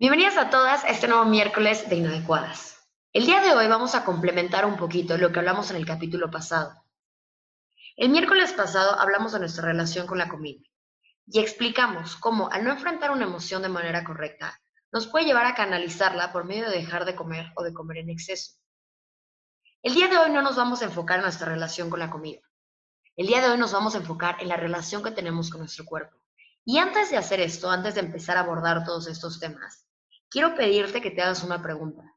Bienvenidas a todas a este nuevo miércoles de Inadecuadas. El día de hoy vamos a complementar un poquito lo que hablamos en el capítulo pasado. El miércoles pasado hablamos de nuestra relación con la comida y explicamos cómo al no enfrentar una emoción de manera correcta, nos puede llevar a canalizarla por medio de dejar de comer o de comer en exceso. El día de hoy no nos vamos a enfocar en nuestra relación con la comida. El día de hoy nos vamos a enfocar en la relación que tenemos con nuestro cuerpo. Y antes de hacer esto, antes de empezar a abordar todos estos temas, quiero pedirte que te hagas una pregunta.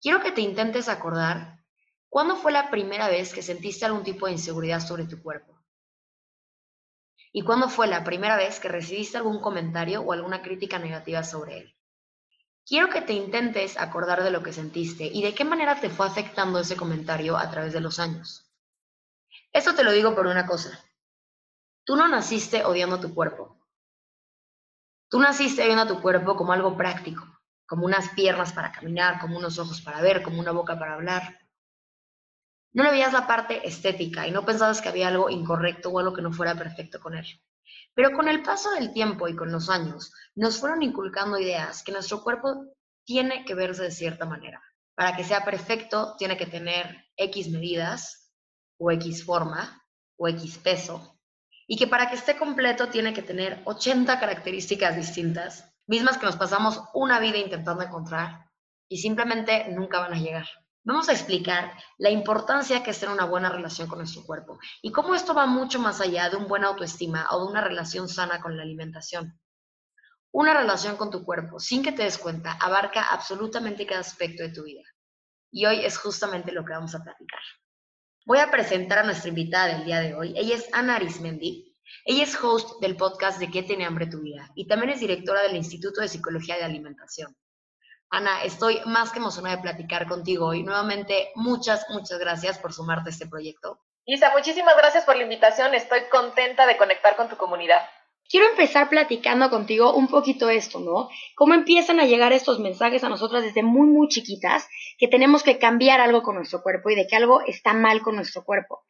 Quiero que te intentes acordar cuándo fue la primera vez que sentiste algún tipo de inseguridad sobre tu cuerpo. ¿Y cuándo fue la primera vez que recibiste algún comentario o alguna crítica negativa sobre él? Quiero que te intentes acordar de lo que sentiste y de qué manera te fue afectando ese comentario a través de los años. Esto te lo digo por una cosa. Tú no naciste odiando tu cuerpo. Tú naciste viendo a tu cuerpo como algo práctico, como unas piernas para caminar, como unos ojos para ver, como una boca para hablar. No le veías la parte estética y no pensabas que había algo incorrecto o algo que no fuera perfecto con él. Pero con el paso del tiempo y con los años, nos fueron inculcando ideas que nuestro cuerpo tiene que verse de cierta manera. Para que sea perfecto, tiene que tener X medidas o X forma o X peso y que para que esté completo tiene que tener 80 características distintas, mismas que nos pasamos una vida intentando encontrar y simplemente nunca van a llegar. Vamos a explicar la importancia que es tener una buena relación con nuestro cuerpo y cómo esto va mucho más allá de un buena autoestima o de una relación sana con la alimentación. Una relación con tu cuerpo, sin que te des cuenta, abarca absolutamente cada aspecto de tu vida. Y hoy es justamente lo que vamos a platicar. Voy a presentar a nuestra invitada del día de hoy. Ella es Ana Arismendi. Ella es host del podcast de ¿Qué tiene hambre tu vida? Y también es directora del Instituto de Psicología de Alimentación. Ana, estoy más que emocionada de platicar contigo hoy. Nuevamente, muchas, muchas gracias por sumarte a este proyecto. Isa, muchísimas gracias por la invitación. Estoy contenta de conectar con tu comunidad. Quiero empezar platicando contigo un poquito esto, ¿no? ¿Cómo empiezan a llegar estos mensajes a nosotras desde muy, muy chiquitas que tenemos que cambiar algo con nuestro cuerpo y de que algo está mal con nuestro cuerpo?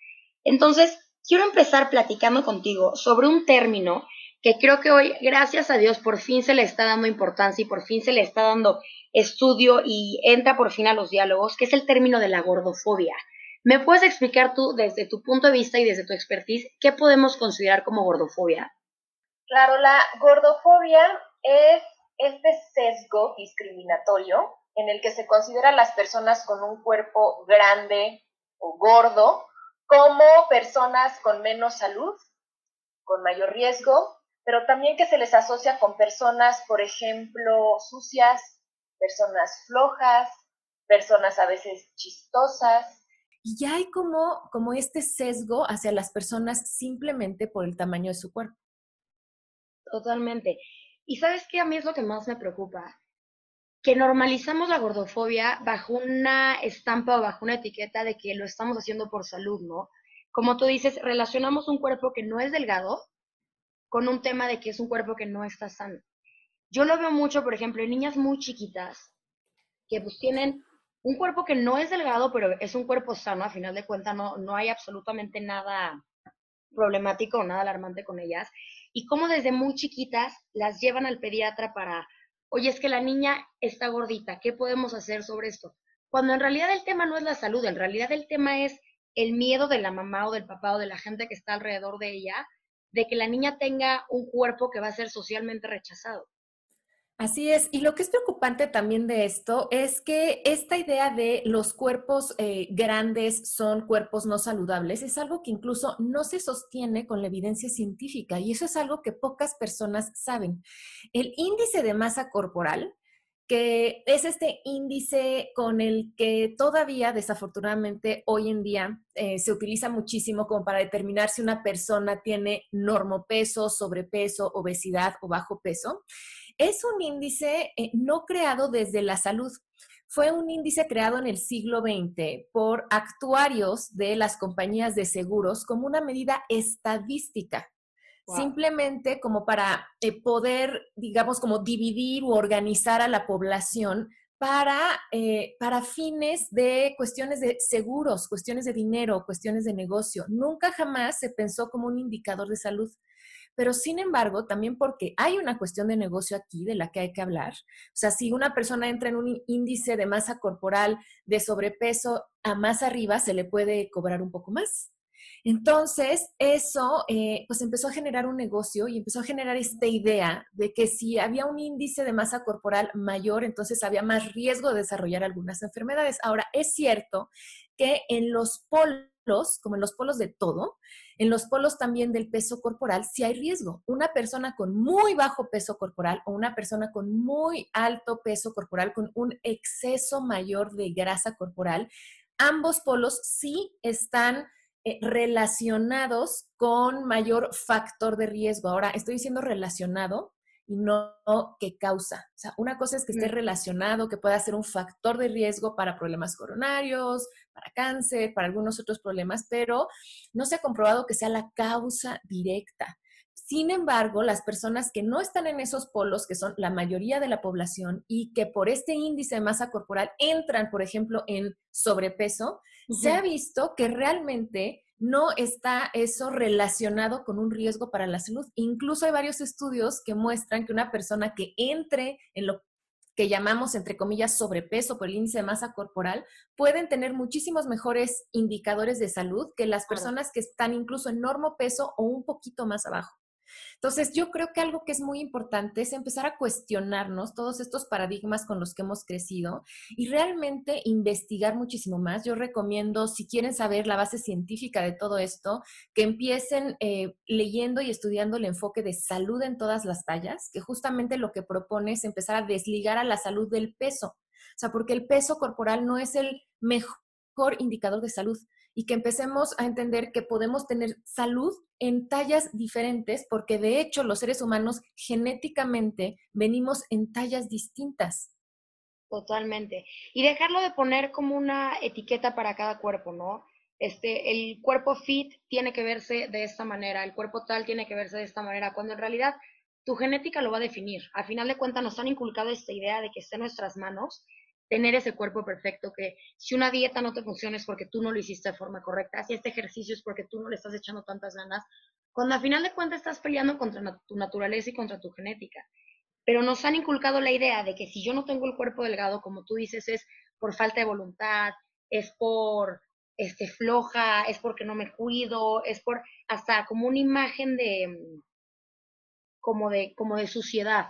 Entonces, quiero empezar platicando contigo sobre un término que creo que hoy, gracias a Dios, por fin se le está dando importancia y por fin se le está dando estudio y entra por fin a los diálogos, que es el término de la gordofobia. ¿Me puedes explicar tú, desde tu punto de vista y desde tu expertise, qué podemos considerar como gordofobia? Claro, la gordofobia es este sesgo discriminatorio en el que se considera a las personas con un cuerpo grande o gordo como personas con menos salud, con mayor riesgo, pero también que se les asocia con personas, por ejemplo, sucias, personas flojas, personas a veces chistosas. Y ya hay como, como este sesgo hacia las personas simplemente por el tamaño de su cuerpo. Totalmente. Y sabes qué a mí es lo que más me preocupa? Que normalizamos la gordofobia bajo una estampa o bajo una etiqueta de que lo estamos haciendo por salud, ¿no? Como tú dices, relacionamos un cuerpo que no es delgado con un tema de que es un cuerpo que no está sano. Yo lo veo mucho, por ejemplo, en niñas muy chiquitas que pues tienen un cuerpo que no es delgado, pero es un cuerpo sano, a final de cuentas no, no hay absolutamente nada problemático o nada alarmante con ellas y cómo desde muy chiquitas las llevan al pediatra para, oye, es que la niña está gordita, ¿qué podemos hacer sobre esto? Cuando en realidad el tema no es la salud, en realidad el tema es el miedo de la mamá o del papá o de la gente que está alrededor de ella de que la niña tenga un cuerpo que va a ser socialmente rechazado. Así es, y lo que es preocupante también de esto es que esta idea de los cuerpos eh, grandes son cuerpos no saludables es algo que incluso no se sostiene con la evidencia científica y eso es algo que pocas personas saben. El índice de masa corporal, que es este índice con el que todavía, desafortunadamente, hoy en día eh, se utiliza muchísimo como para determinar si una persona tiene normopeso, sobrepeso, obesidad o bajo peso. Es un índice eh, no creado desde la salud. Fue un índice creado en el siglo XX por actuarios de las compañías de seguros como una medida estadística. Simplemente como para eh, poder, digamos, como dividir u organizar a la población para, eh, para fines de cuestiones de seguros, cuestiones de dinero, cuestiones de negocio. Nunca jamás se pensó como un indicador de salud. Pero sin embargo, también porque hay una cuestión de negocio aquí de la que hay que hablar. O sea, si una persona entra en un índice de masa corporal de sobrepeso a más arriba, se le puede cobrar un poco más. Entonces, eso eh, pues empezó a generar un negocio y empezó a generar esta idea de que si había un índice de masa corporal mayor, entonces había más riesgo de desarrollar algunas enfermedades. Ahora, es cierto que en los polos, como en los polos de todo, en los polos también del peso corporal, sí hay riesgo. Una persona con muy bajo peso corporal o una persona con muy alto peso corporal, con un exceso mayor de grasa corporal, ambos polos sí están eh, relacionados con mayor factor de riesgo. Ahora, estoy diciendo relacionado y no que causa. O sea, una cosa es que esté mm. relacionado, que pueda ser un factor de riesgo para problemas coronarios, para cáncer, para algunos otros problemas, pero no se ha comprobado que sea la causa directa. Sin embargo, las personas que no están en esos polos, que son la mayoría de la población y que por este índice de masa corporal entran, por ejemplo, en sobrepeso, se ha visto que realmente no está eso relacionado con un riesgo para la salud. Incluso hay varios estudios que muestran que una persona que entre en lo que llamamos, entre comillas, sobrepeso por el índice de masa corporal, pueden tener muchísimos mejores indicadores de salud que las personas que están incluso en normo peso o un poquito más abajo. Entonces, yo creo que algo que es muy importante es empezar a cuestionarnos todos estos paradigmas con los que hemos crecido y realmente investigar muchísimo más. Yo recomiendo, si quieren saber la base científica de todo esto, que empiecen eh, leyendo y estudiando el enfoque de salud en todas las tallas, que justamente lo que propone es empezar a desligar a la salud del peso. O sea, porque el peso corporal no es el mejor indicador de salud y que empecemos a entender que podemos tener salud en tallas diferentes, porque de hecho los seres humanos genéticamente venimos en tallas distintas. Totalmente. Y dejarlo de poner como una etiqueta para cada cuerpo, ¿no? Este, el cuerpo fit tiene que verse de esta manera, el cuerpo tal tiene que verse de esta manera, cuando en realidad tu genética lo va a definir. Al final de cuentas nos han inculcado esta idea de que esté en nuestras manos tener ese cuerpo perfecto, que si una dieta no te funciona es porque tú no lo hiciste de forma correcta, si este ejercicio es porque tú no le estás echando tantas ganas, cuando a final de cuentas estás peleando contra tu naturaleza y contra tu genética. Pero nos han inculcado la idea de que si yo no tengo el cuerpo delgado, como tú dices, es por falta de voluntad, es por este, floja, es porque no me cuido, es por hasta como una imagen de como de, como de suciedad,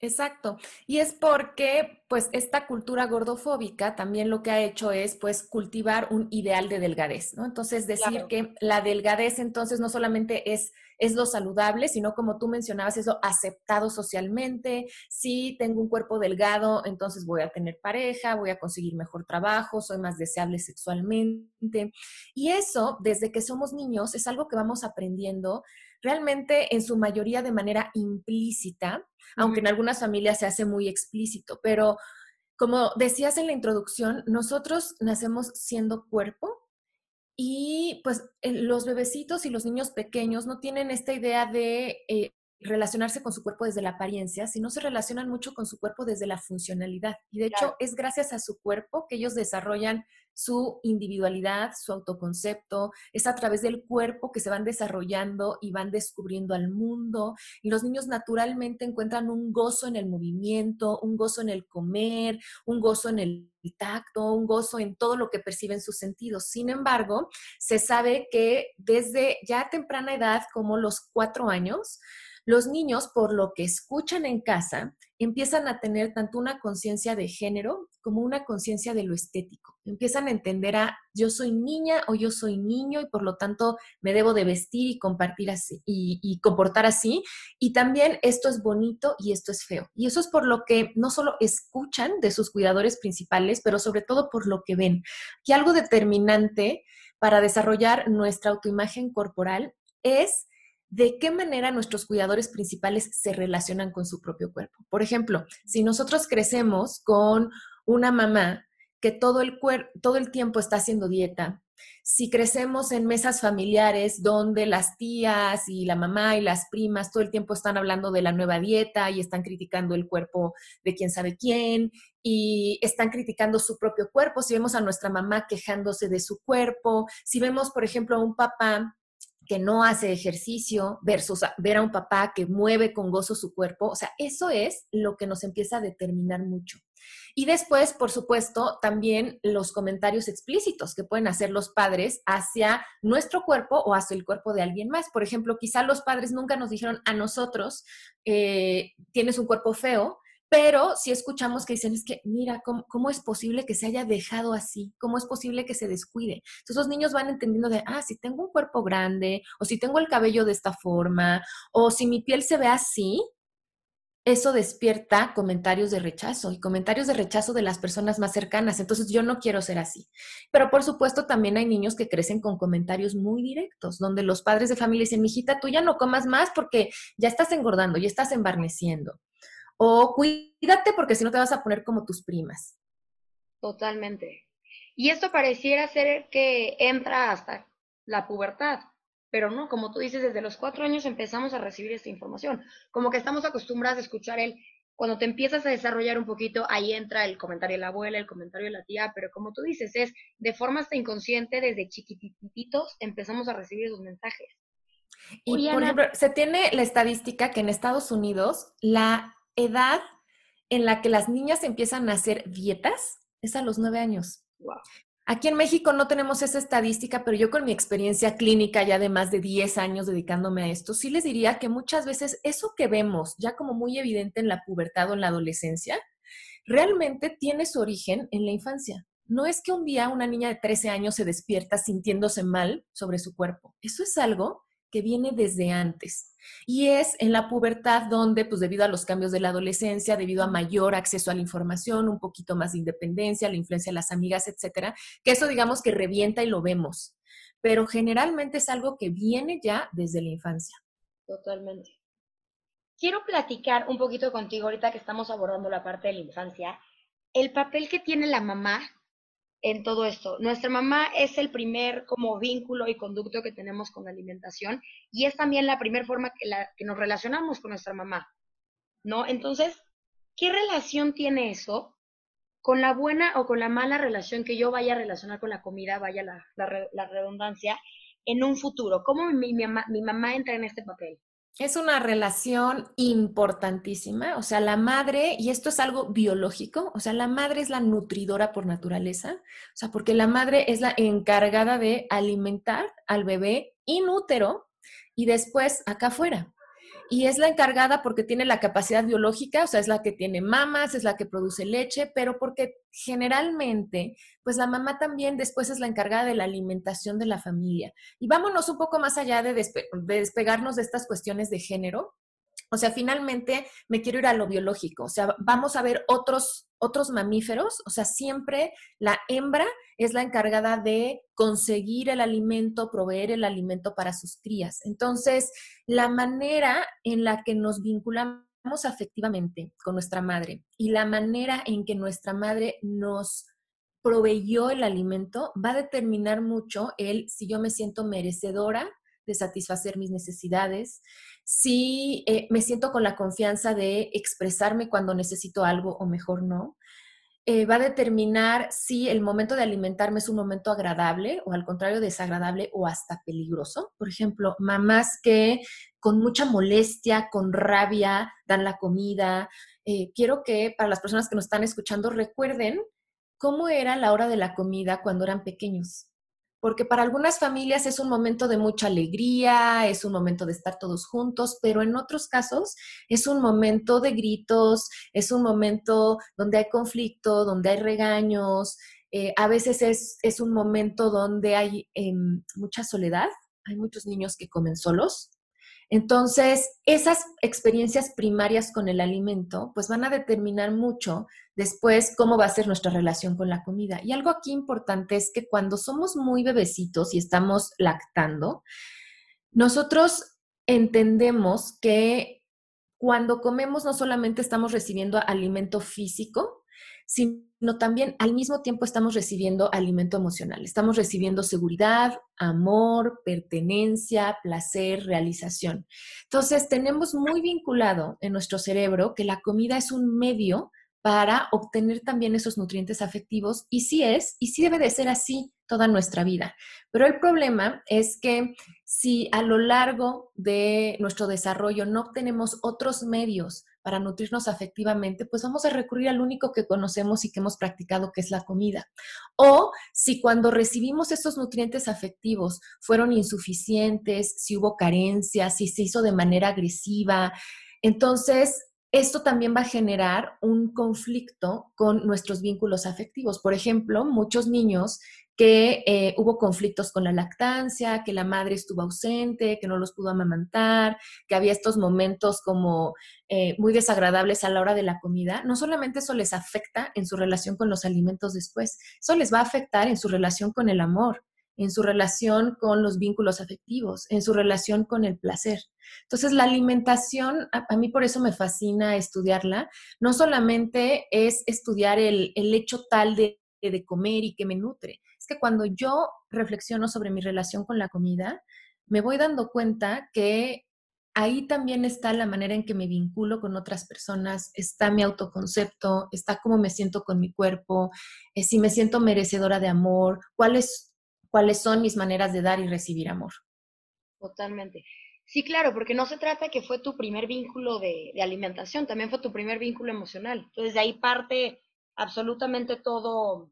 Exacto. Y es porque, pues, esta cultura gordofóbica también lo que ha hecho es, pues, cultivar un ideal de delgadez, ¿no? Entonces, decir que la delgadez entonces no solamente es, es lo saludable, sino como tú mencionabas, es lo aceptado socialmente. Si tengo un cuerpo delgado, entonces voy a tener pareja, voy a conseguir mejor trabajo, soy más deseable sexualmente. Y eso, desde que somos niños, es algo que vamos aprendiendo realmente en su mayoría de manera implícita, aunque en algunas familias se hace muy explícito, pero como decías en la introducción, nosotros nacemos siendo cuerpo y pues los bebecitos y los niños pequeños no tienen esta idea de eh, relacionarse con su cuerpo desde la apariencia, sino se relacionan mucho con su cuerpo desde la funcionalidad. Y de hecho es gracias a su cuerpo que ellos desarrollan su individualidad, su autoconcepto, es a través del cuerpo que se van desarrollando y van descubriendo al mundo. Y los niños naturalmente encuentran un gozo en el movimiento, un gozo en el comer, un gozo en el tacto, un gozo en todo lo que perciben sus sentidos. Sin embargo, se sabe que desde ya temprana edad, como los cuatro años, los niños, por lo que escuchan en casa, empiezan a tener tanto una conciencia de género como una conciencia de lo estético. Empiezan a entender a yo soy niña o yo soy niño y por lo tanto me debo de vestir y compartir así y, y comportar así. Y también esto es bonito y esto es feo. Y eso es por lo que no solo escuchan de sus cuidadores principales, pero sobre todo por lo que ven. Y algo determinante para desarrollar nuestra autoimagen corporal es de qué manera nuestros cuidadores principales se relacionan con su propio cuerpo. Por ejemplo, si nosotros crecemos con una mamá que todo el, todo el tiempo está haciendo dieta, si crecemos en mesas familiares donde las tías y la mamá y las primas todo el tiempo están hablando de la nueva dieta y están criticando el cuerpo de quién sabe quién y están criticando su propio cuerpo, si vemos a nuestra mamá quejándose de su cuerpo, si vemos, por ejemplo, a un papá que no hace ejercicio versus ver a un papá que mueve con gozo su cuerpo, o sea, eso es lo que nos empieza a determinar mucho. Y después, por supuesto, también los comentarios explícitos que pueden hacer los padres hacia nuestro cuerpo o hacia el cuerpo de alguien más. Por ejemplo, quizá los padres nunca nos dijeron a nosotros, eh, tienes un cuerpo feo, pero si escuchamos que dicen, es que, mira, ¿cómo, es posible que se haya dejado así? ¿Cómo es posible que se descuide? Entonces los niños van entendiendo de, ah, si tengo un cuerpo grande, o si tengo el cabello de esta forma, o si mi piel se ve así, eso despierta comentarios de rechazo y comentarios de rechazo de las personas más cercanas. Entonces yo no quiero ser así. Pero por supuesto también hay niños que crecen con comentarios muy directos, donde los padres de familia dicen, mijita, tú ya no comas más porque ya estás engordando, ya estás embarneciendo. O cuídate porque si no te vas a poner como tus primas. Totalmente. Y esto pareciera ser que entra hasta la pubertad, pero no, como tú dices, desde los cuatro años empezamos a recibir esta información. Como que estamos acostumbrados a escuchar el, cuando te empiezas a desarrollar un poquito, ahí entra el comentario de la abuela, el comentario de la tía, pero como tú dices, es de forma hasta inconsciente, desde chiquititos empezamos a recibir esos mensajes. Y por ejemplo, se tiene la estadística que en Estados Unidos la edad en la que las niñas empiezan a hacer dietas es a los nueve años. Aquí en México no tenemos esa estadística, pero yo con mi experiencia clínica ya de más de 10 años dedicándome a esto, sí les diría que muchas veces eso que vemos ya como muy evidente en la pubertad o en la adolescencia, realmente tiene su origen en la infancia. No es que un día una niña de 13 años se despierta sintiéndose mal sobre su cuerpo. Eso es algo que viene desde antes. Y es en la pubertad donde, pues debido a los cambios de la adolescencia, debido a mayor acceso a la información, un poquito más de independencia, la influencia de las amigas, etcétera, que eso digamos que revienta y lo vemos. Pero generalmente es algo que viene ya desde la infancia. Totalmente. Quiero platicar un poquito contigo ahorita que estamos abordando la parte de la infancia, el papel que tiene la mamá en todo esto. Nuestra mamá es el primer como vínculo y conducto que tenemos con la alimentación y es también la primera forma que, la, que nos relacionamos con nuestra mamá, ¿no? Entonces, ¿qué relación tiene eso con la buena o con la mala relación que yo vaya a relacionar con la comida, vaya la, la, redundancia, en un futuro? ¿Cómo mi, mi mamá entra en este papel? Es una relación importantísima, o sea, la madre, y esto es algo biológico, o sea, la madre es la nutridora por naturaleza, o sea, porque la madre es la encargada de alimentar al bebé inútero y después acá afuera y es la encargada porque tiene la capacidad biológica, o sea, es la que tiene mamas, es la que produce leche, pero porque generalmente, pues la mamá también después es la encargada de la alimentación de la familia. Y vámonos un poco más allá de, despegarnos de estas cuestiones de género, o sea, finalmente me quiero ir a lo biológico. O sea, vamos a ver otros, otros mamíferos. O sea, siempre la hembra es la encargada de conseguir el alimento, proveer el alimento para sus crías. Entonces, la manera en la que nos vinculamos afectivamente con nuestra madre y la manera en que nuestra madre nos proveyó el alimento va a determinar mucho el si yo me siento merecedora de satisfacer mis necesidades, si eh, me siento con la confianza de expresarme cuando necesito algo o mejor no. Eh, va a determinar si el momento de alimentarme es un momento agradable o al contrario desagradable o hasta peligroso. Por ejemplo, mamás que con mucha molestia, con rabia, dan la comida. Eh, quiero que para las personas que nos están escuchando recuerden cómo era la hora de la comida cuando eran pequeños porque para algunas familias es un momento de mucha alegría, es un momento de estar todos juntos, pero en otros casos es un momento de gritos, es un momento donde hay conflicto, donde hay regaños, eh, a veces es, un momento donde hay em, mucha soledad, hay muchos niños que comen solos, entonces, esas experiencias primarias con el alimento, pues van a determinar mucho después cómo va a ser nuestra relación con la comida. Y algo aquí importante es que cuando somos muy bebecitos y estamos lactando, nosotros entendemos que cuando comemos no solamente estamos recibiendo alimento físico, sino también al mismo tiempo estamos recibiendo alimento emocional. Estamos recibiendo seguridad, amor, pertenencia, placer, realización. Entonces, tenemos muy vinculado en nuestro cerebro que la comida es un medio para obtener también esos nutrientes afectivos y sí es, y sí debe de ser así toda nuestra vida. Pero el problema es que si a lo largo de nuestro desarrollo no obtenemos otros medios para nutrirnos afectivamente, pues vamos a recurrir al único que conocemos y que hemos practicado, que es la comida. O si cuando recibimos esos nutrientes afectivos fueron insuficientes, si hubo carencias, si se hizo de manera agresiva, entonces esto también va a generar un conflicto con nuestros vínculos afectivos. Por ejemplo, muchos niños que eh, hubo conflictos con la lactancia, que la madre estuvo ausente, que no los pudo amamantar, que había estos momentos como eh, muy desagradables a la hora de la comida, no solamente eso les afecta en su relación con los alimentos después, eso les va a afectar en su relación con el amor, en su relación con los vínculos afectivos, en su relación con el placer. Entonces, la alimentación, a, mí por eso me fascina estudiarla, no solamente es estudiar el, hecho tal de, de comer y que me nutre, es que cuando yo reflexiono sobre mi relación con la comida, me voy dando cuenta que ahí también está la manera en que me vinculo con otras personas, está mi autoconcepto, está cómo me siento con mi cuerpo, eh, si me siento merecedora de amor, cuáles cuáles son mis maneras de dar y recibir amor. Totalmente. Sí, claro, porque no se trata que fue tu primer vínculo de, alimentación, también fue tu primer vínculo emocional. Entonces de ahí parte absolutamente todo,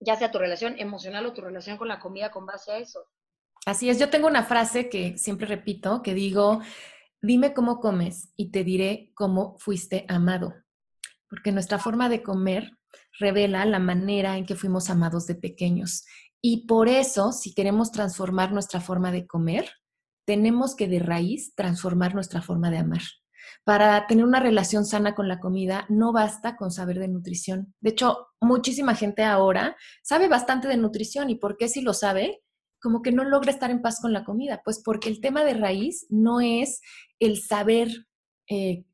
ya sea tu relación emocional o tu relación con la comida con base a eso. Así es, yo tengo una frase que siempre repito, que digo, dime cómo comes y te diré cómo fuiste amado, porque nuestra forma de comer revela la manera en que fuimos amados de pequeños y por eso, si queremos transformar nuestra forma de comer, tenemos que de raíz transformar nuestra forma de amar. Para tener una relación sana con la comida, no basta con saber de nutrición. De hecho, muchísima gente ahora sabe bastante de nutrición y ¿por qué si lo sabe? Como que no logra estar en paz con la comida. Pues porque el tema de raíz no es el saber eh,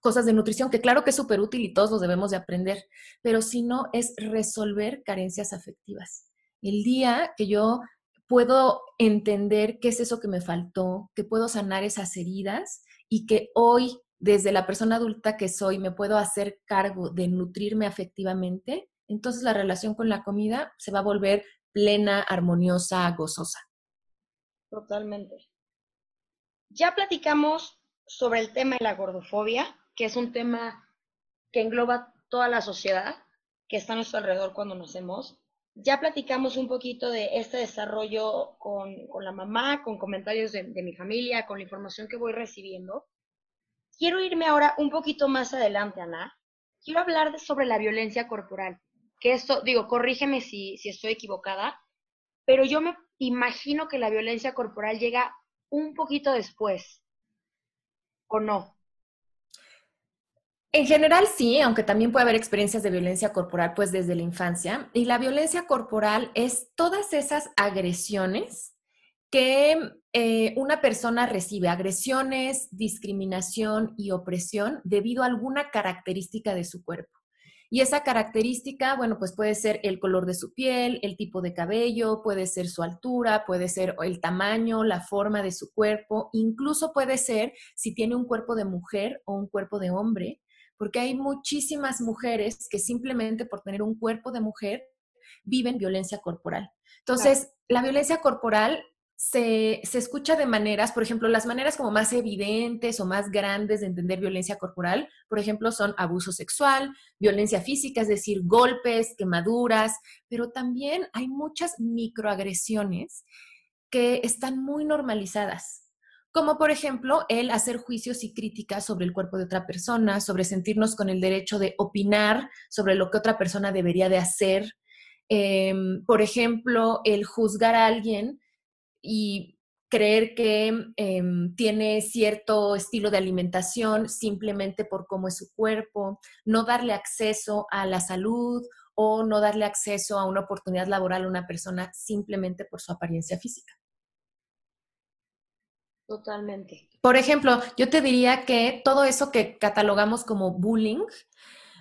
cosas de nutrición, que claro que es súper útil y todos los debemos de aprender, pero si no es resolver carencias afectivas el día que yo puedo entender qué es eso que me faltó, que puedo sanar esas heridas y que hoy, desde la persona adulta que soy, me puedo hacer cargo de nutrirme afectivamente, entonces la relación con la comida se va a volver plena, armoniosa, gozosa. Totalmente. Ya platicamos sobre el tema de la gordofobia, que es un tema que engloba toda la sociedad que está a nuestro alrededor cuando nacemos ya platicamos un poquito de este desarrollo con, la mamá, con comentarios de, mi familia, con la información que voy recibiendo. Quiero irme ahora un poquito más adelante, Ana. Quiero hablar sobre la violencia corporal. Que esto, digo, corrígeme si, estoy equivocada, pero yo me imagino que la violencia corporal llega un poquito después, ¿o no? En general sí, aunque también puede haber experiencias de violencia corporal pues desde la infancia. Y la violencia corporal es todas esas agresiones que eh, una persona recibe, agresiones, discriminación y opresión debido a alguna característica de su cuerpo. Y esa característica, bueno, pues puede ser el color de su piel, el tipo de cabello, puede ser su altura, puede ser el tamaño, la forma de su cuerpo, incluso puede ser si tiene un cuerpo de mujer o un cuerpo de hombre, porque hay muchísimas mujeres que simplemente por tener un cuerpo de mujer viven violencia corporal. Entonces, la violencia corporal se, se, escucha de maneras, por ejemplo, las maneras como más evidentes o más grandes de entender violencia corporal, por ejemplo, son abuso sexual, violencia física, es decir, golpes, quemaduras, pero también hay muchas microagresiones que están muy normalizadas como por ejemplo el hacer juicios y críticas sobre el cuerpo de otra persona, sobre sentirnos con el derecho de opinar sobre lo que otra persona debería de hacer. Em, por ejemplo, el juzgar a alguien y creer que em, tiene cierto estilo de alimentación simplemente por cómo es su cuerpo, no darle acceso a la salud o no darle acceso a una oportunidad laboral a una persona simplemente por su apariencia física. Totalmente. Por ejemplo, yo te diría que todo eso que catalogamos como bullying,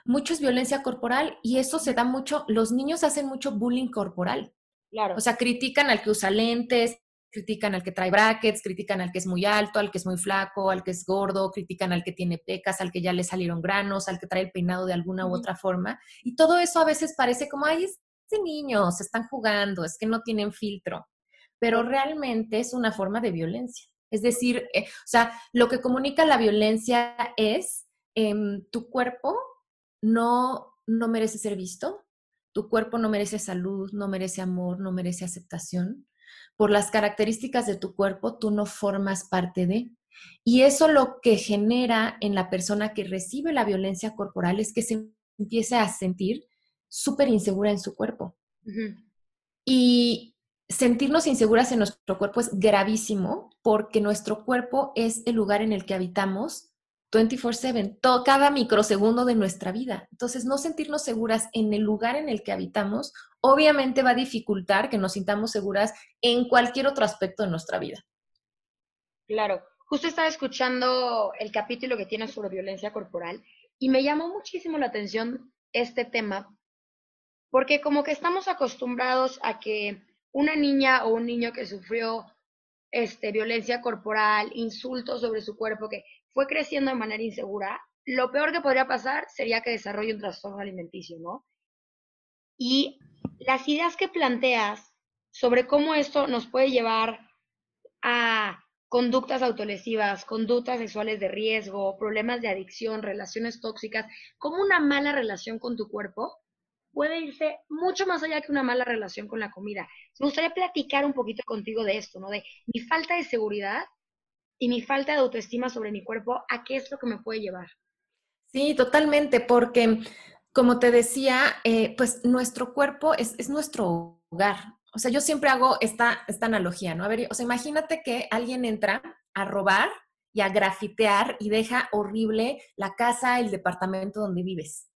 mucho es violencia corporal y eso se da mucho, los niños hacen mucho bullying corporal. Claro. O sea, critican al que usa lentes, critican al que trae brackets, critican al que es muy alto, al que es muy flaco, al que es gordo, critican al que tiene pecas, al que ya le salieron granos, al que trae el peinado de alguna u otra forma. Y todo eso a veces parece como, ay, este niño, se están jugando, es que no tienen filtro. Pero realmente es una forma de violencia. Es decir, eh, o sea, lo que comunica la violencia es em, tu cuerpo no, no merece ser visto, tu cuerpo no merece salud, no merece amor, no merece aceptación. Por las características de tu cuerpo, tú no formas parte de. Y eso lo que genera en la persona que recibe la violencia corporal es que se empiece a sentir súper insegura en su cuerpo. Y sentirnos inseguras en nuestro cuerpo es gravísimo porque nuestro cuerpo es el lugar en el que habitamos 24/7, cada microsegundo de nuestra vida. Entonces, no sentirnos seguras en el lugar en el que habitamos, obviamente va a dificultar que nos sintamos seguras en cualquier otro aspecto de nuestra vida. Claro, justo estaba escuchando el capítulo que tiene sobre violencia corporal y me llamó muchísimo la atención este tema, porque como que estamos acostumbrados a que una niña o un niño que sufrió este, violencia corporal, insultos sobre su cuerpo, que fue creciendo de manera insegura, lo peor que podría pasar sería que desarrolle un trastorno alimenticio, ¿no? Y las ideas que planteas sobre cómo esto nos puede llevar a conductas autolesivas, conductas sexuales de riesgo, problemas de adicción, relaciones tóxicas, como una mala relación con tu cuerpo, puede irse mucho más allá que una mala relación con la comida. Me gustaría platicar un poquito contigo de esto, ¿no? De mi falta de seguridad y mi falta de autoestima sobre mi cuerpo, ¿a qué es lo que me puede llevar? Sí, totalmente, porque como te decía, eh, pues nuestro cuerpo es, es, nuestro hogar. O sea, yo siempre hago esta, esta analogía, ¿no? A ver, o sea, imagínate que alguien entra a robar y a grafitear y deja horrible la casa, el departamento donde vives.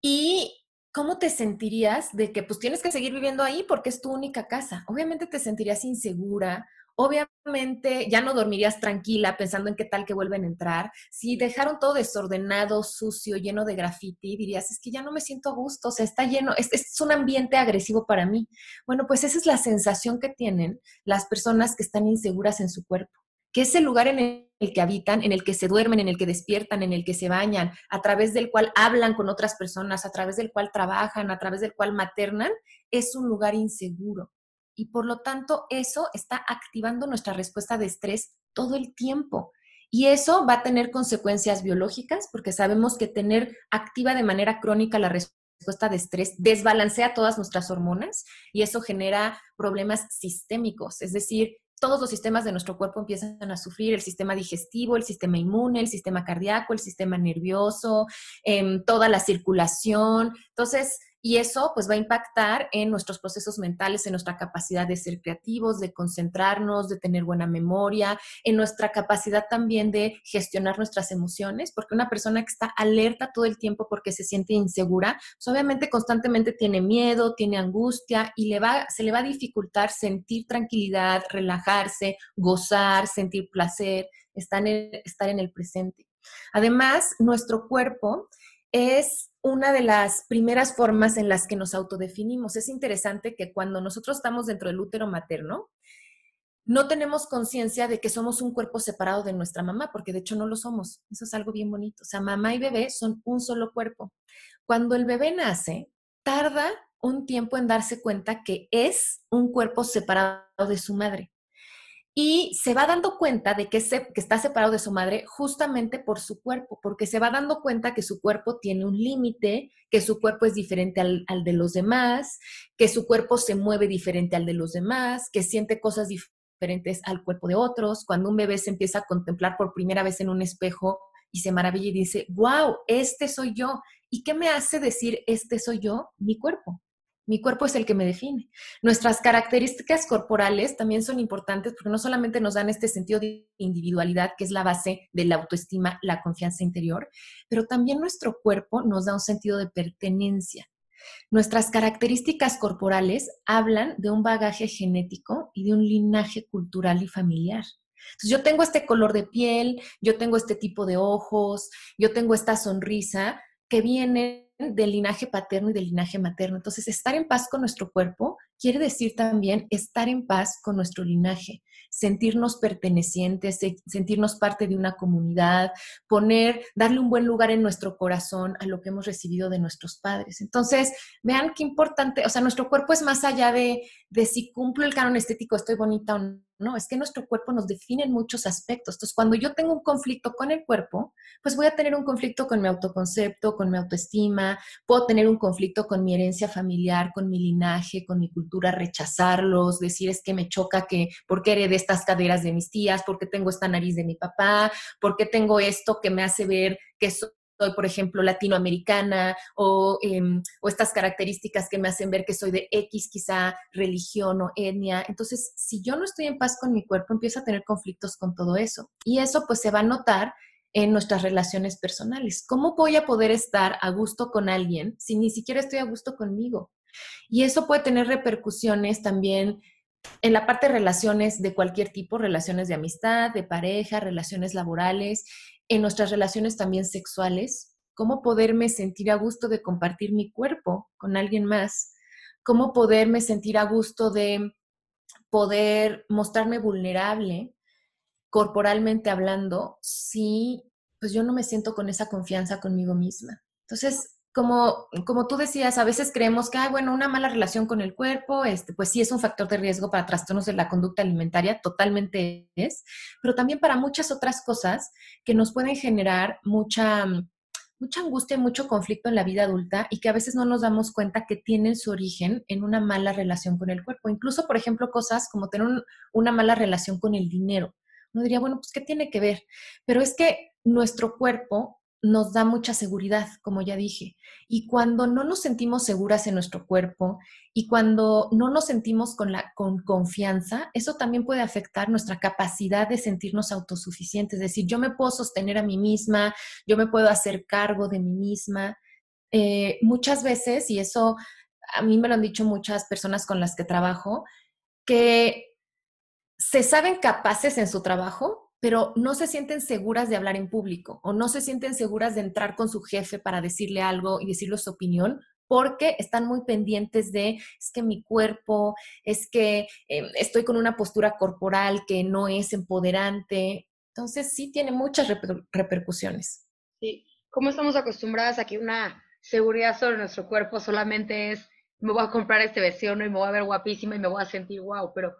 Y ¿cómo te sentirías de que pues tienes que seguir viviendo ahí porque es tu única casa? Obviamente te sentirías insegura, obviamente ya no dormirías tranquila pensando en qué tal que vuelven a entrar. Si dejaron todo desordenado, sucio, lleno de graffiti, dirías, es que ya no me siento a gusto, o sea, está lleno, es, es un ambiente agresivo para mí. Bueno, pues esa es la sensación que tienen las personas que están inseguras en su cuerpo que es el lugar en el que habitan, en el que se duermen, en el que despiertan, en el que se bañan, a través del cual hablan con otras personas, a través del cual trabajan, a través del cual maternan, es un lugar inseguro. Y por lo tanto, eso está activando nuestra respuesta de estrés todo el tiempo. Y eso va a tener consecuencias biológicas, porque sabemos que tener activa de manera crónica la respuesta de estrés desbalancea todas nuestras hormonas y eso genera problemas sistémicos, es decir, todos los sistemas de nuestro cuerpo empiezan a sufrir, el sistema digestivo, el sistema inmune, el sistema cardíaco, el sistema nervioso, em, toda la circulación. Entonces, y eso pues va a impactar en nuestros procesos mentales, en nuestra capacidad de ser creativos, de concentrarnos, de tener buena memoria, en nuestra capacidad también de gestionar nuestras emociones, porque una persona que está alerta todo el tiempo porque se siente insegura, pues obviamente constantemente tiene miedo, tiene angustia y le va, se le va a dificultar sentir tranquilidad, relajarse, gozar, sentir placer, estar en estar en el presente. Además, nuestro cuerpo es una de las primeras formas en las que nos autodefinimos. Es interesante que cuando nosotros estamos dentro del útero materno, no tenemos conciencia de que somos un cuerpo separado de nuestra mamá, porque de hecho no lo somos. Eso es algo bien bonito. O sea, mamá y bebé son un solo cuerpo. Cuando el bebé nace, tarda un tiempo en darse cuenta que es un cuerpo separado de su madre y se va dando cuenta de que, que, está separado de su madre justamente por su cuerpo, porque se va dando cuenta que su cuerpo tiene un límite, que su cuerpo es diferente al, al, de los demás, que su cuerpo se mueve diferente al de los demás, que siente cosas diferentes al cuerpo de otros. Cuando un bebé se empieza a contemplar por primera vez en un espejo y se maravilla y dice, wow, este soy yo. ¿Y qué me hace decir, este soy yo? Mi cuerpo. Mi cuerpo es el que me define. Nuestras características corporales también son importantes porque no solamente nos dan este sentido de individualidad, que es la base de la autoestima, la confianza interior, pero también nuestro cuerpo nos da un sentido de pertenencia. Nuestras características corporales hablan de un bagaje genético y de un linaje cultural y familiar. Yo tengo este color de piel, yo tengo este tipo de ojos, yo tengo esta sonrisa que viene del linaje paterno y del linaje materno. Entonces, estar en paz con nuestro cuerpo quiere decir también estar en paz con nuestro linaje, sentirnos pertenecientes, sentirnos parte de una comunidad, poner, darle un buen lugar en nuestro corazón a lo que hemos recibido de nuestros padres. Entonces, vean qué importante, o sea, nuestro cuerpo es más allá de, de si cumplo el canon estético, estoy bonita o no no, es que nuestro cuerpo nos define en muchos aspectos. Entonces, cuando yo tengo un conflicto con el cuerpo, pues voy a tener un conflicto con mi autoconcepto, con mi autoestima, puedo tener un conflicto con mi herencia familiar, con mi linaje, con mi cultura, rechazarlos, decir es que me choca que, ¿por qué heredé estas caderas de mis tías? ¿Por qué tengo esta nariz de mi papá? ¿Por qué tengo esto que me hace ver que soy soy, por ejemplo, latinoamericana o, em, o, estas características que me hacen ver que soy de X quizá religión o etnia. Entonces, si yo no estoy en paz con mi cuerpo, empiezo a tener conflictos con todo eso. Y eso pues se va a notar en nuestras relaciones personales. ¿Cómo voy a poder estar a gusto con alguien si ni siquiera estoy a gusto conmigo? Y eso puede tener repercusiones también en la parte de relaciones de cualquier tipo, relaciones de amistad, de pareja, relaciones laborales, en nuestras relaciones también sexuales, cómo poderme sentir a gusto de compartir mi cuerpo con alguien más, cómo poderme sentir a gusto de poder mostrarme vulnerable corporalmente hablando si pues yo no me siento con esa confianza conmigo misma. Entonces, como, como tú decías, a veces creemos que, bueno, una mala relación con el cuerpo, este, pues sí es un factor de riesgo para trastornos de la conducta alimentaria, totalmente es, pero también para muchas otras cosas que nos pueden generar mucha, mucha angustia y mucho conflicto en la vida adulta y que a veces no nos damos cuenta que tienen su origen en una mala relación con el cuerpo. Incluso, por ejemplo, cosas como tener una mala relación con el dinero. Uno diría, bueno, pues ¿qué tiene que ver? Pero es que nuestro cuerpo nos da mucha seguridad, como ya dije. Y cuando no nos sentimos seguras en nuestro cuerpo y cuando no nos sentimos con, la, con confianza, eso también puede afectar nuestra capacidad de sentirnos autosuficientes. Es decir, yo me puedo sostener a mí misma, yo me puedo hacer cargo de mí misma. Eh, muchas veces, y eso a mí me lo han dicho muchas personas con las que trabajo, que se saben capaces en su trabajo, pero no se sienten seguras de hablar en público o no se sienten seguras de entrar con su jefe para decirle algo y decirle su opinión porque están muy pendientes de, es que mi cuerpo, es que em, estoy con una postura corporal que no es empoderante. Entonces sí tiene muchas repercusiones. Sí, como estamos acostumbradas a que una seguridad sobre nuestro cuerpo solamente es, me voy a comprar este vestido y me voy a ver guapísima y me voy a sentir guau, pero...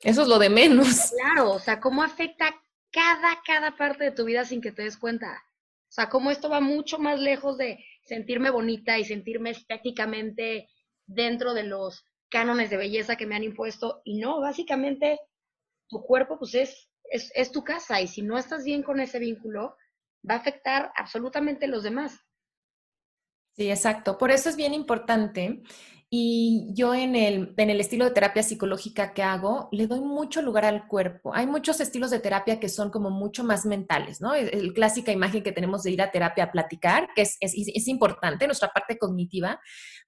Eso es lo de menos. Claro, o sea, ¿cómo afecta cada, cada parte de tu vida sin que te des cuenta. O sea, cómo esto va mucho más lejos de sentirme bonita y sentirme estéticamente dentro de los cánones de belleza que me han impuesto. Y no, básicamente tu cuerpo pues es, es, es tu casa y si no estás bien con ese vínculo, va a afectar absolutamente a los demás. Sí, exacto. Por eso es bien importante y yo en el, en el estilo de terapia psicológica que hago, le doy mucho lugar al cuerpo. Hay muchos estilos de terapia que son como mucho más mentales, ¿no? El, clásica imagen que tenemos de ir a terapia a platicar, que es, es, es importante, nuestra parte cognitiva,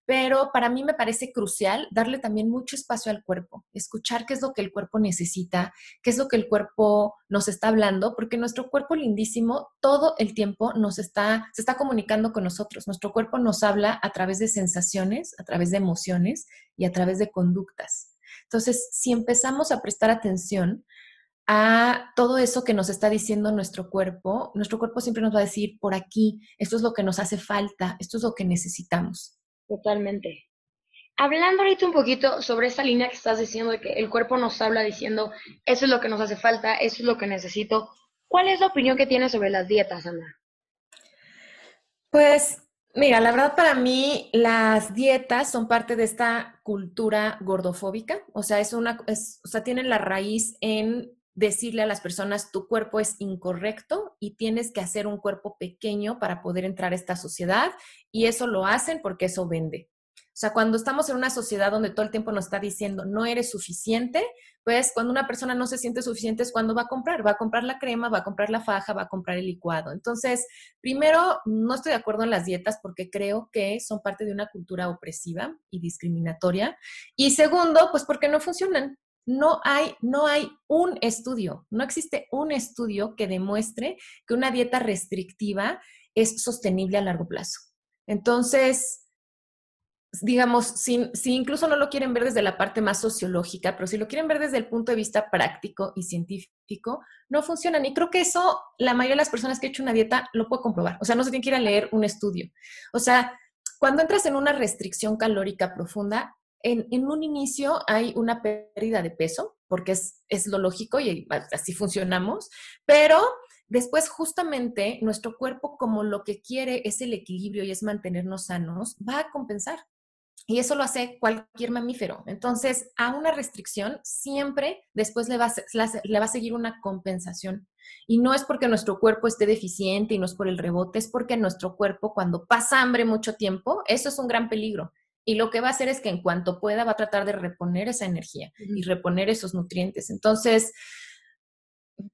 pero para mí me parece crucial darle también mucho espacio al cuerpo, escuchar qué es lo que el cuerpo necesita, qué es lo que el cuerpo nos está hablando, porque nuestro cuerpo lindísimo todo el tiempo nos está, se está comunicando con nosotros. Nuestro cuerpo nos habla a través de sensaciones, a través de emociones y a través de conductas. Entonces, si empezamos a prestar atención a todo eso que nos está diciendo nuestro cuerpo, nuestro cuerpo siempre nos va a decir, por aquí, esto es lo que nos hace falta, esto es lo que necesitamos. Totalmente. Hablando ahorita un poquito sobre esa línea que estás diciendo de que el cuerpo nos habla diciendo, eso es lo que nos hace falta, eso es lo que necesito. ¿Cuál es la opinión que tienes sobre las dietas, Ana? Pues mira, la verdad para mí las dietas son parte de esta cultura gordofóbica, o sea, es una, o sea, tienen la raíz en decirle a las personas tu cuerpo es incorrecto y tienes que hacer un cuerpo pequeño para poder entrar a esta sociedad y eso lo hacen porque eso vende. O sea, cuando estamos en una sociedad donde todo el tiempo nos está diciendo no eres suficiente, pues cuando una persona no se siente suficiente es cuando va a comprar, va a comprar la crema, va a comprar la faja, va a comprar el licuado. Entonces, primero, no estoy de acuerdo en las dietas porque creo que son parte de una cultura opresiva y discriminatoria. Y segundo, pues porque no funcionan. No hay, no hay un estudio, no existe un estudio que demuestre que una dieta restrictiva es sostenible a largo plazo. Entonces, digamos, si, incluso no lo quieren ver desde la parte más sociológica, pero si lo quieren ver desde el punto de vista práctico y científico, no funcionan. Y creo que eso la mayoría de las personas que han hecho una dieta lo puede comprobar. O sea, no se tienen que ir a leer un estudio. O sea, cuando entras en una restricción calórica profunda, en, un inicio hay una pérdida de peso, porque es, lo lógico y así funcionamos, pero después justamente nuestro cuerpo como lo que quiere es el equilibrio y es mantenernos sanos, va a compensar. Y eso lo hace cualquier mamífero. Entonces, a una restricción siempre después le va, a, le va a seguir una compensación. Y no es porque nuestro cuerpo esté deficiente y no es por el rebote, es porque nuestro cuerpo cuando pasa hambre mucho tiempo, eso es un gran peligro. Y lo que va a hacer es que en cuanto pueda va a tratar de reponer esa energía y reponer esos nutrientes. Entonces,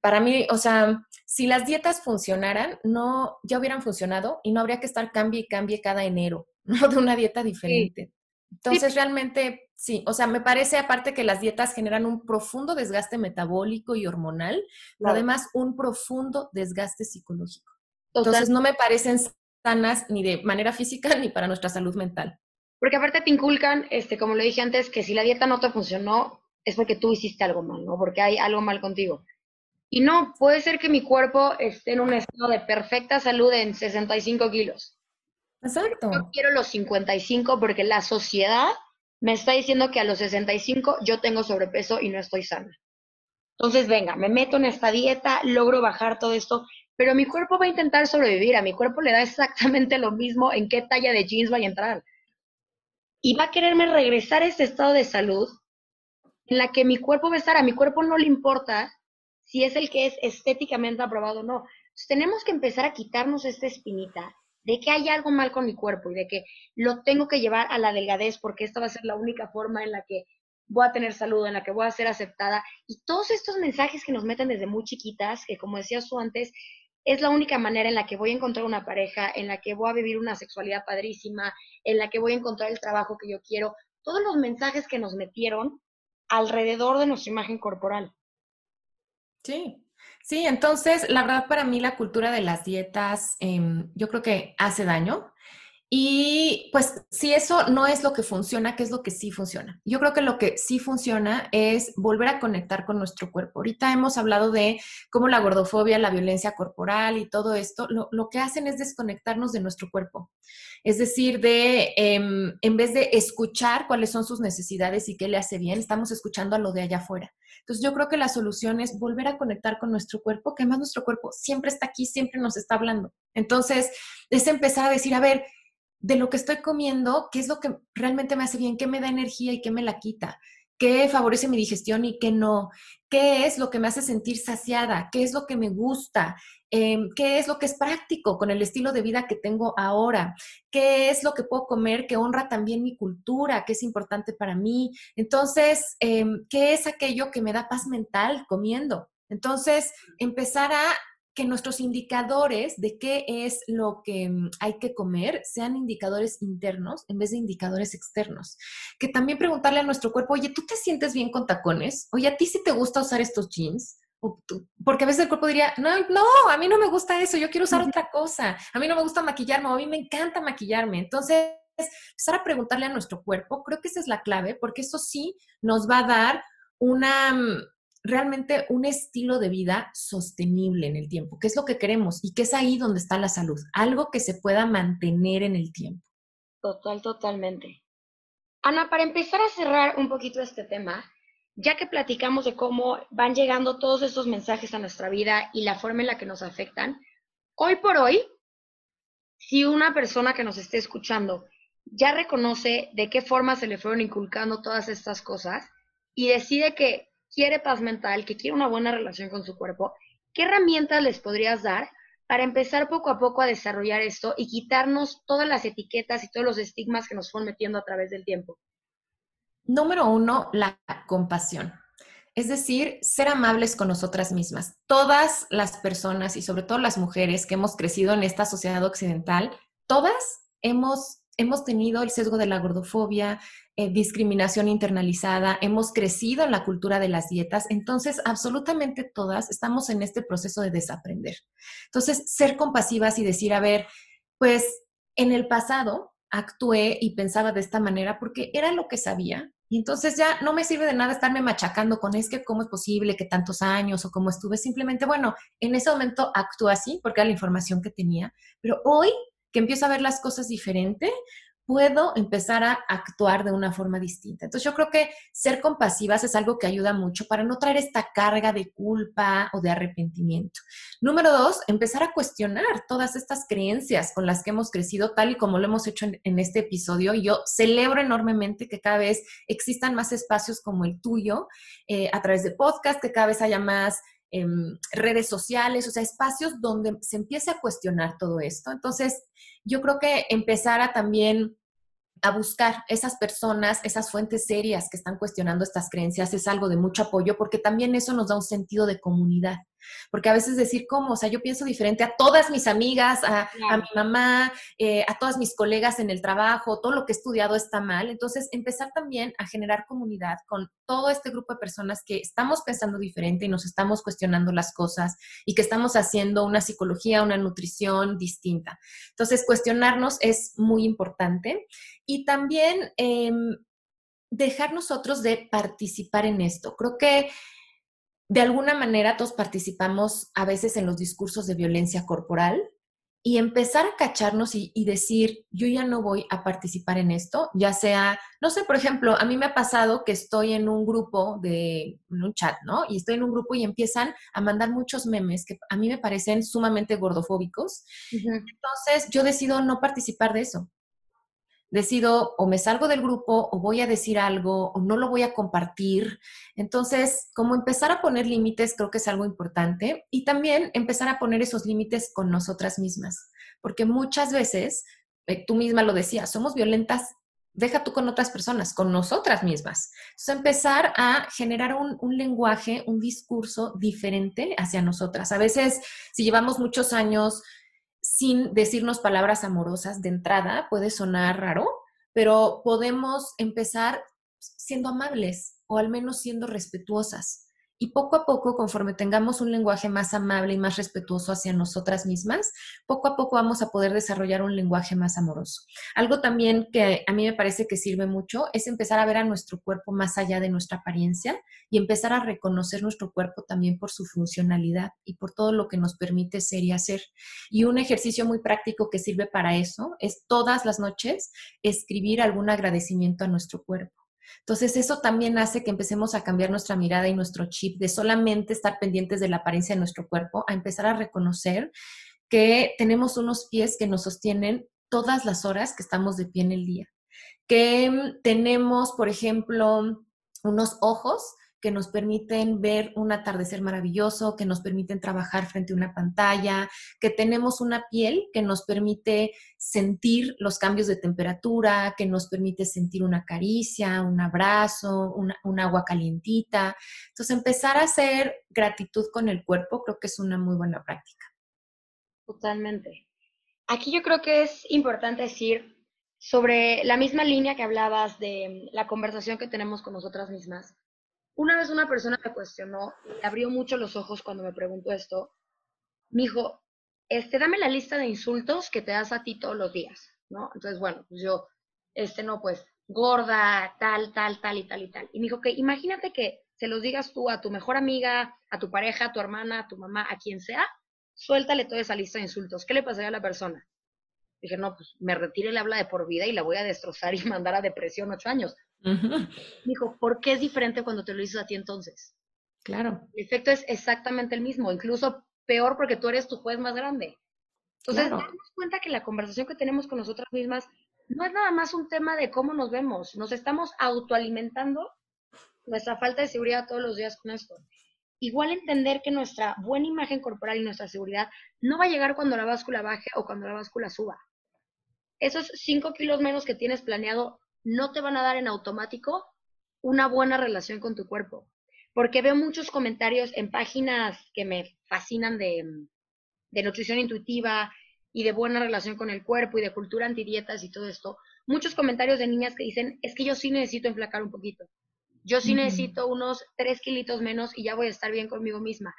para mí, o sea, si las dietas funcionaran, no, ya hubieran funcionado y no habría que estar cambie y cambie cada enero, ¿no? De una dieta diferente. Entonces, realmente, sí, o sea, me parece aparte que las dietas generan un profundo desgaste metabólico y hormonal, pero además un profundo desgaste psicológico. Entonces, no me parecen sanas ni de manera física ni para nuestra salud mental. Porque aparte te inculcan, este, como lo dije antes, que si la dieta no te funcionó, es porque tú hiciste algo mal, ¿no? Porque hay algo mal contigo. Y no, puede ser que mi cuerpo esté en un estado de perfecta salud en 65 kilos. Exacto. Yo quiero los 55 porque la sociedad me está diciendo que a los 65 yo tengo sobrepeso y no estoy sana. Entonces, venga, me meto en esta dieta, logro bajar todo esto, pero mi cuerpo va a intentar sobrevivir. A mi cuerpo le da exactamente lo mismo en qué talla de jeans va a entrar y va a quererme regresar a este estado de salud en la que mi cuerpo va a estar, a mi cuerpo no le importa si es el que es estéticamente aprobado o no. tenemos que empezar a quitarnos esta espinita de que hay algo mal con mi cuerpo y de que lo tengo que llevar a la delgadez porque esta va a ser la única forma en la que voy a tener salud, en la que voy a ser aceptada. Y todos estos mensajes que nos meten desde muy chiquitas, que como decías tú antes, es la única manera en la que voy a encontrar una pareja, en la que voy a vivir una sexualidad padrísima, en la que voy a encontrar el trabajo que yo quiero. Todos los mensajes que nos metieron alrededor de nuestra imagen corporal. Sí, sí, entonces la verdad para mí la cultura de las dietas em, yo creo que hace daño. Y pues si eso no es lo que funciona, ¿qué es lo que sí funciona? Yo creo que lo que sí funciona es volver a conectar con nuestro cuerpo. Ahorita hemos hablado de cómo la gordofobia, la violencia corporal y todo esto, lo, que hacen es desconectarnos de nuestro cuerpo. Es decir, de em, en vez de escuchar cuáles son sus necesidades y qué le hace bien, estamos escuchando a lo de allá afuera. Entonces yo creo que la solución es volver a conectar con nuestro cuerpo, que además nuestro cuerpo siempre está aquí, siempre nos está hablando. Entonces es empezar a decir, a ver, de lo que estoy comiendo, qué es lo que realmente me hace bien, qué me da energía y qué me la quita, qué favorece mi digestión y qué no, qué es lo que me hace sentir saciada, qué es lo que me gusta, em, qué es lo que es práctico con el estilo de vida que tengo ahora, qué es lo que puedo comer que honra también mi cultura, qué es importante para mí. Entonces, em, ¿qué es aquello que me da paz mental comiendo? Entonces, empezar a que nuestros indicadores de qué es lo que mm, hay que comer sean indicadores internos en vez de indicadores externos. Que también preguntarle a nuestro cuerpo, oye, ¿tú te sientes bien con tacones? Oye, ¿a ti sí te gusta usar estos jeans? Porque a veces el cuerpo diría, no, no, a mí no me gusta eso, yo quiero usar otra cosa, a mí no me gusta maquillarme, a mí me encanta maquillarme. Entonces, empezar a preguntarle a nuestro cuerpo, creo que esa es la clave, porque eso sí nos va a dar una, mm, realmente un estilo de vida sostenible en el tiempo, que es lo que queremos y que es ahí donde está la salud, algo que se pueda mantener en el tiempo. Total, totalmente. Ana, para empezar a cerrar un poquito este tema, ya que platicamos de cómo van llegando todos estos mensajes a nuestra vida y la forma en la que nos afectan, hoy por hoy, si una persona que nos esté escuchando ya reconoce de qué forma se le fueron inculcando todas estas cosas y decide que quiere paz mental, que quiere una buena relación con su cuerpo, ¿qué herramientas les podrías dar para empezar poco a poco a desarrollar esto y quitarnos todas las etiquetas y todos los estigmas que nos fueron metiendo a través del tiempo? Número uno, la compasión. Es decir, ser amables con nosotras mismas. Todas las personas y sobre todo las mujeres que hemos crecido en esta sociedad occidental, todas hemos hemos tenido el sesgo de la gordofobia, eh, discriminación internalizada, hemos crecido en la cultura de las dietas, entonces absolutamente todas estamos en este proceso de desaprender. Entonces, ser compasivas y decir, a ver, pues en el pasado actué y pensaba de esta manera porque era lo que sabía. Y entonces ya no me sirve de nada estarme machacando con es que cómo es posible que tantos años o cómo estuve. Simplemente, bueno, en ese momento actúo así porque era la información que tenía. Pero hoy que empiezo a ver las cosas diferente, puedo empezar a actuar de una forma distinta. Entonces yo creo que ser compasivas es algo que ayuda mucho para no traer esta carga de culpa o de arrepentimiento. Número dos, empezar a cuestionar todas estas creencias con las que hemos crecido, tal y como lo hemos hecho en, este episodio. Yo celebro enormemente que cada vez existan más espacios como el tuyo, eh, a través de podcast, que cada vez haya más em, redes sociales, o sea, espacios donde se empiece a cuestionar todo esto. Entonces, yo creo que empezar a también a buscar esas personas, esas fuentes serias que están cuestionando estas creencias es algo de mucho apoyo porque también eso nos da un sentido de comunidad. Porque a veces decir, ¿cómo? O sea, yo pienso diferente a todas mis amigas, a, mi mamá, eh, a todas mis colegas en el trabajo, todo lo que he estudiado está mal. Entonces, empezar también a generar comunidad con todo este grupo de personas que estamos pensando diferente y nos estamos cuestionando las cosas y que estamos haciendo una psicología, una nutrición distinta. Entonces, cuestionarnos es muy importante. Y también... em, dejar nosotros de participar en esto. Creo que de alguna manera todos participamos a veces en los discursos de violencia corporal y empezar a cacharnos y, decir, yo ya no voy a participar en esto, ya sea, no sé, por ejemplo, a mí me ha pasado que estoy en un grupo de, en un chat, ¿no? Y estoy en un grupo y empiezan a mandar muchos memes que a mí me parecen sumamente gordofóbicos. Entonces, yo decido no participar de eso decido o me salgo del grupo o voy a decir algo o no lo voy a compartir. Entonces, como empezar a poner límites creo que es algo importante y también empezar a poner esos límites con nosotras mismas, porque muchas veces, eh, tú misma lo decías, somos violentas deja tú con otras personas, con nosotras mismas. Entonces, empezar a generar un, un, lenguaje, un discurso diferente hacia nosotras. A veces, si llevamos muchos años sin decirnos palabras amorosas de entrada, puede sonar raro, pero podemos empezar siendo amables o al menos siendo respetuosas. Y poco a poco, conforme tengamos un lenguaje más amable y más respetuoso hacia nosotras mismas, poco a poco vamos a poder desarrollar un lenguaje más amoroso. Algo también que a mí me parece que sirve mucho es empezar a ver a nuestro cuerpo más allá de nuestra apariencia y empezar a reconocer nuestro cuerpo también por su funcionalidad y por todo lo que nos permite ser y hacer. Y un ejercicio muy práctico que sirve para eso es todas las noches escribir algún agradecimiento a nuestro cuerpo entonces, eso también hace que empecemos a cambiar nuestra mirada y nuestro chip de solamente estar pendientes de la apariencia de nuestro cuerpo, a empezar a reconocer que tenemos unos pies que nos sostienen todas las horas que estamos de pie en el día, que tenemos, por ejemplo, unos ojos que nos permiten ver un atardecer maravilloso, que nos permiten trabajar frente a una pantalla, que tenemos una piel que nos permite sentir los cambios de temperatura, que nos permite sentir una caricia, un abrazo, un agua calientita. Entonces, empezar a hacer gratitud con el cuerpo creo que es una muy buena práctica. Totalmente. Aquí yo creo que es importante decir sobre la misma línea que hablabas de la conversación que tenemos con nosotras mismas una vez una persona me cuestionó, y abrió mucho los ojos cuando me preguntó esto. Me dijo, este, dame la lista de insultos que te das a ti todos los días, ¿no? Entonces, bueno, pues yo, este, no, pues, gorda, tal, tal, tal y tal y tal. Y me dijo que imagínate que se los digas tú a tu mejor amiga, a tu pareja, a tu hermana, a tu mamá, a quien sea, suéltale toda esa lista de insultos. ¿Qué le pasaría a la persona? Dije, no, pues me retire el habla de por vida y la voy a destrozar y mandar a depresión ocho años. Dijo, ¿por qué es diferente cuando te lo dices a ti entonces? Claro. El efecto es exactamente el mismo, incluso peor porque tú eres tu juez más grande. Entonces, claro. darnos cuenta que la conversación que tenemos con nosotras mismas no es nada más un tema de cómo nos vemos, nos estamos autoalimentando nuestra falta de seguridad todos los días con esto. Igual entender que nuestra buena imagen corporal y nuestra seguridad no va a llegar cuando la báscula baje o cuando la báscula suba. Esos cinco kilos menos que tienes planeado no te van a dar en automático una buena relación con tu cuerpo. Porque veo muchos comentarios en páginas que me fascinan de, nutrición intuitiva, y de buena relación con el cuerpo y de cultura antidietas y todo esto, muchos comentarios de niñas que dicen, es que yo sí necesito enflacar un poquito. Yo sí necesito unos tres kilitos menos y ya voy a estar bien conmigo misma.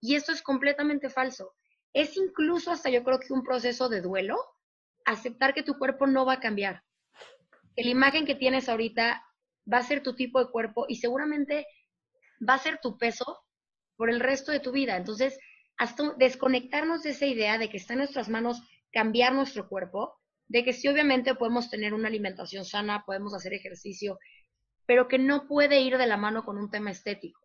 Y esto es completamente falso. Es incluso hasta yo creo que un proceso de duelo, aceptar que tu cuerpo no va a cambiar. La imagen que tienes ahorita va a ser tu tipo de cuerpo y seguramente va a ser tu peso por el resto de tu vida. Entonces, hasta desconectarnos de esa idea de que está en nuestras manos cambiar nuestro cuerpo, de que sí obviamente podemos tener una alimentación sana, podemos hacer ejercicio, pero que no puede ir de la mano con un tema estético.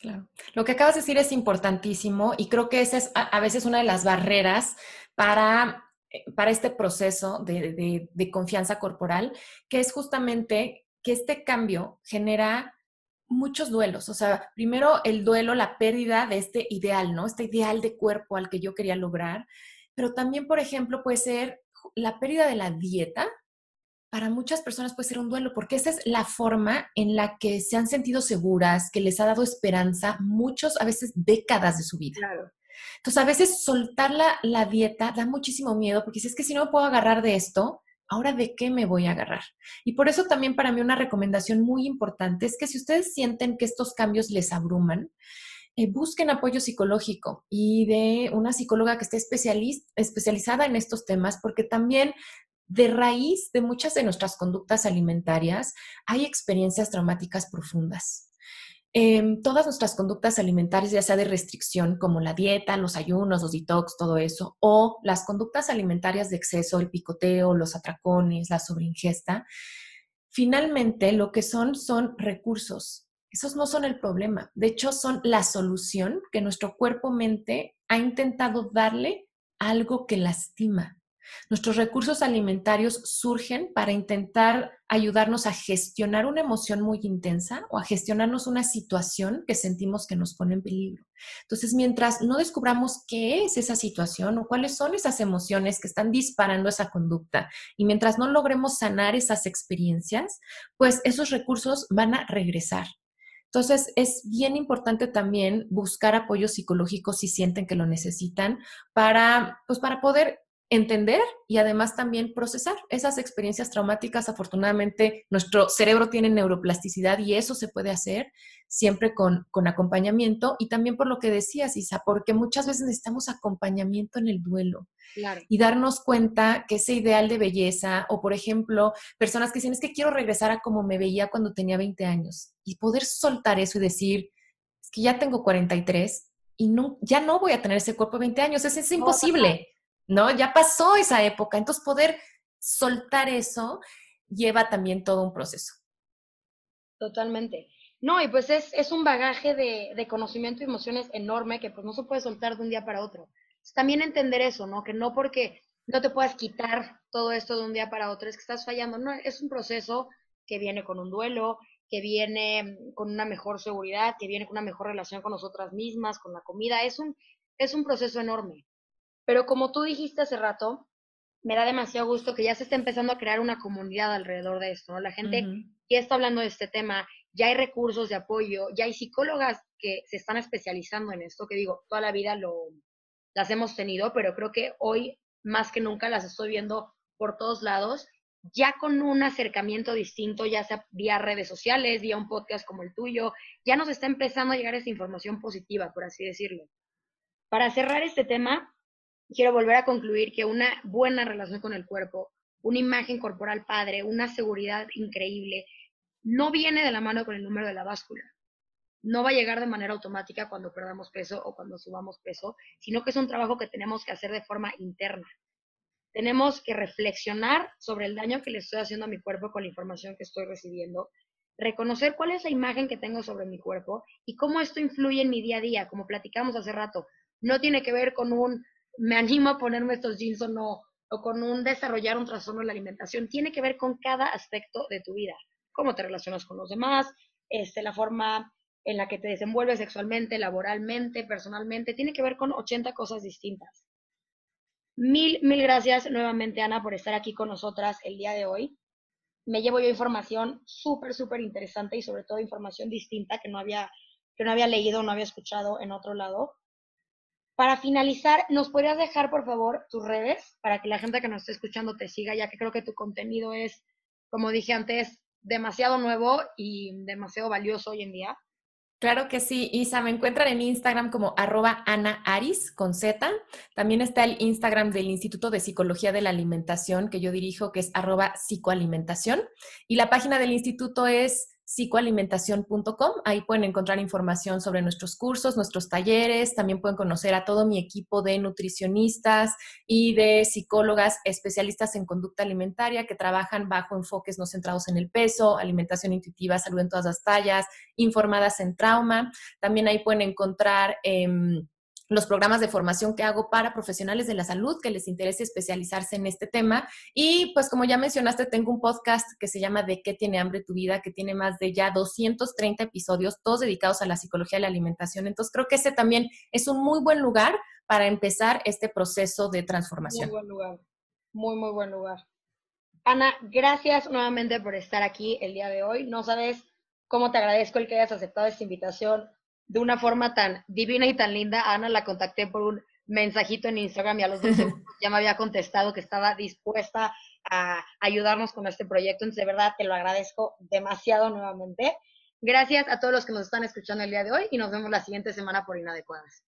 Claro. Lo que acabas de decir es importantísimo y creo que esa es a, veces una de las barreras para, para este proceso de, confianza corporal, que es justamente que este cambio genera muchos duelos. O sea, primero el duelo, la pérdida de este ideal, ¿no? Este ideal de cuerpo al que yo quería lograr. Pero también, por ejemplo, puede ser la pérdida de la dieta. Para muchas personas puede ser un duelo, porque esa es la forma en la que se han sentido seguras, que les ha dado esperanza muchos, a veces décadas de su vida. Entonces, a veces soltar la, la dieta da muchísimo miedo, porque si que si no puedo agarrar de esto, ahora de qué me voy a agarrar. Y por eso también para mí una recomendación muy importante es que si ustedes sienten que estos cambios les abruman, eh, busquen apoyo psicológico y de una psicóloga que esté especializada en estos temas, porque también de raíz de muchas de nuestras conductas alimentarias hay experiencias traumáticas profundas. Em, todas nuestras conductas alimentarias, ya sea de restricción, como la dieta, los ayunos, los detox, todo eso, o las conductas alimentarias de exceso, el picoteo, los atracones, la sobreingesta, finalmente lo que son son recursos. Esos no son el problema. De hecho, son la solución que nuestro cuerpo-mente ha intentado darle algo que lastima. Nuestros recursos alimentarios surgen para intentar ayudarnos a gestionar una emoción muy intensa o a gestionarnos una situación que sentimos que nos pone en peligro. Entonces, mientras no descubramos qué es esa situación o cuáles son esas emociones que están disparando esa conducta y mientras no logremos sanar esas experiencias, pues esos recursos van a regresar. Entonces, es bien importante también buscar apoyo psicológico si sienten que lo necesitan para, pues, para poder entender y además también procesar esas experiencias traumáticas. Afortunadamente, nuestro cerebro tiene neuroplasticidad y eso se puede hacer siempre con, con, acompañamiento y también por lo que decías, Isa, porque muchas veces necesitamos acompañamiento en el duelo y darnos cuenta que ese ideal de belleza o, por ejemplo, personas que dicen, es que quiero regresar a como me veía cuando tenía 20 años y poder soltar eso y decir, es que ya tengo 43 y no, ya no voy a tener ese cuerpo de 20 años, es, es imposible. ¿No? Ya pasó esa época, entonces poder soltar eso lleva también todo un proceso. Totalmente. No, y pues es, es un bagaje de, de, conocimiento y emociones enorme que pues no se puede soltar de un día para otro. También entender eso, ¿no? Que no porque no te puedas quitar todo esto de un día para otro es que estás fallando, no, es un proceso que viene con un duelo, que viene con una mejor seguridad, que viene con una mejor relación con nosotras mismas, con la comida, es un, es un proceso enorme. Pero como tú dijiste hace rato, me da demasiado gusto que ya se esté empezando a crear una comunidad alrededor de esto, ¿no? La gente ya está hablando de este tema, ya hay recursos de apoyo, ya hay psicólogas que se están especializando en esto, que digo, toda la vida lo, las hemos tenido, pero creo que hoy más que nunca las estoy viendo por todos lados, ya con un acercamiento distinto, ya sea vía redes sociales, vía un podcast como el tuyo, ya nos está empezando a llegar esa información positiva, por así decirlo. Para cerrar este tema, quiero volver a concluir que una buena relación con el cuerpo, una imagen corporal padre, una seguridad increíble, no viene de la mano con el número de la báscula. No va a llegar de manera automática cuando perdamos peso o cuando subamos peso, sino que es un trabajo que tenemos que hacer de forma interna. Tenemos que reflexionar sobre el daño que le estoy haciendo a mi cuerpo con la información que estoy recibiendo, reconocer cuál es la imagen que tengo sobre mi cuerpo y cómo esto influye en mi día a día, como platicamos hace rato. No tiene que ver con un me animo a ponerme estos jeans o no, o con un desarrollar un trastorno de la alimentación, tiene que ver con cada aspecto de tu vida, cómo te relacionas con los demás, este, la forma en la que te desenvuelves sexualmente, laboralmente, personalmente, tiene que ver con 80 cosas distintas. Mil, mil gracias nuevamente, Ana, por estar aquí con nosotras el día de hoy. Me llevo yo información súper, súper interesante y sobre todo información distinta que no había, que no había leído, no había escuchado en otro lado. Para finalizar, ¿nos podrías dejar, por favor, tus redes para que la gente que nos esté escuchando te siga, ya que creo que tu contenido es, como dije antes, demasiado nuevo y demasiado valioso hoy en día? Claro que sí, Isa, me encuentran en Instagram como arroba Ana Aris con Z. También está el Instagram del Instituto de Psicología de la Alimentación que yo dirijo, que es arroba psicoalimentación. Y la página del instituto es psicoalimentación.com. Ahí pueden encontrar información sobre nuestros cursos, nuestros talleres. También pueden conocer a todo mi equipo de nutricionistas y de psicólogas especialistas en conducta alimentaria que trabajan bajo enfoques no centrados en el peso, alimentación intuitiva, salud en todas las tallas, informadas en trauma. También ahí pueden encontrar... Em, los programas de formación que hago para profesionales de la salud que les interese especializarse en este tema. Y pues como ya mencionaste, tengo un podcast que se llama ¿De qué tiene hambre tu vida? que tiene más de ya 230 episodios, todos dedicados a la psicología de la alimentación. Entonces creo que ese también es un muy buen lugar para empezar este proceso de transformación. Muy buen lugar, muy, muy buen lugar. Ana, gracias nuevamente por estar aquí el día de hoy. No sabes cómo te agradezco el que hayas aceptado esta invitación de una forma tan divina y tan linda. Ana la contacté por un mensajito en Instagram y a los dos ya me había contestado que estaba dispuesta a ayudarnos con este proyecto. Entonces, de verdad, te lo agradezco demasiado nuevamente. Gracias a todos los que nos están escuchando el día de hoy y nos vemos la siguiente semana por Inadecuadas.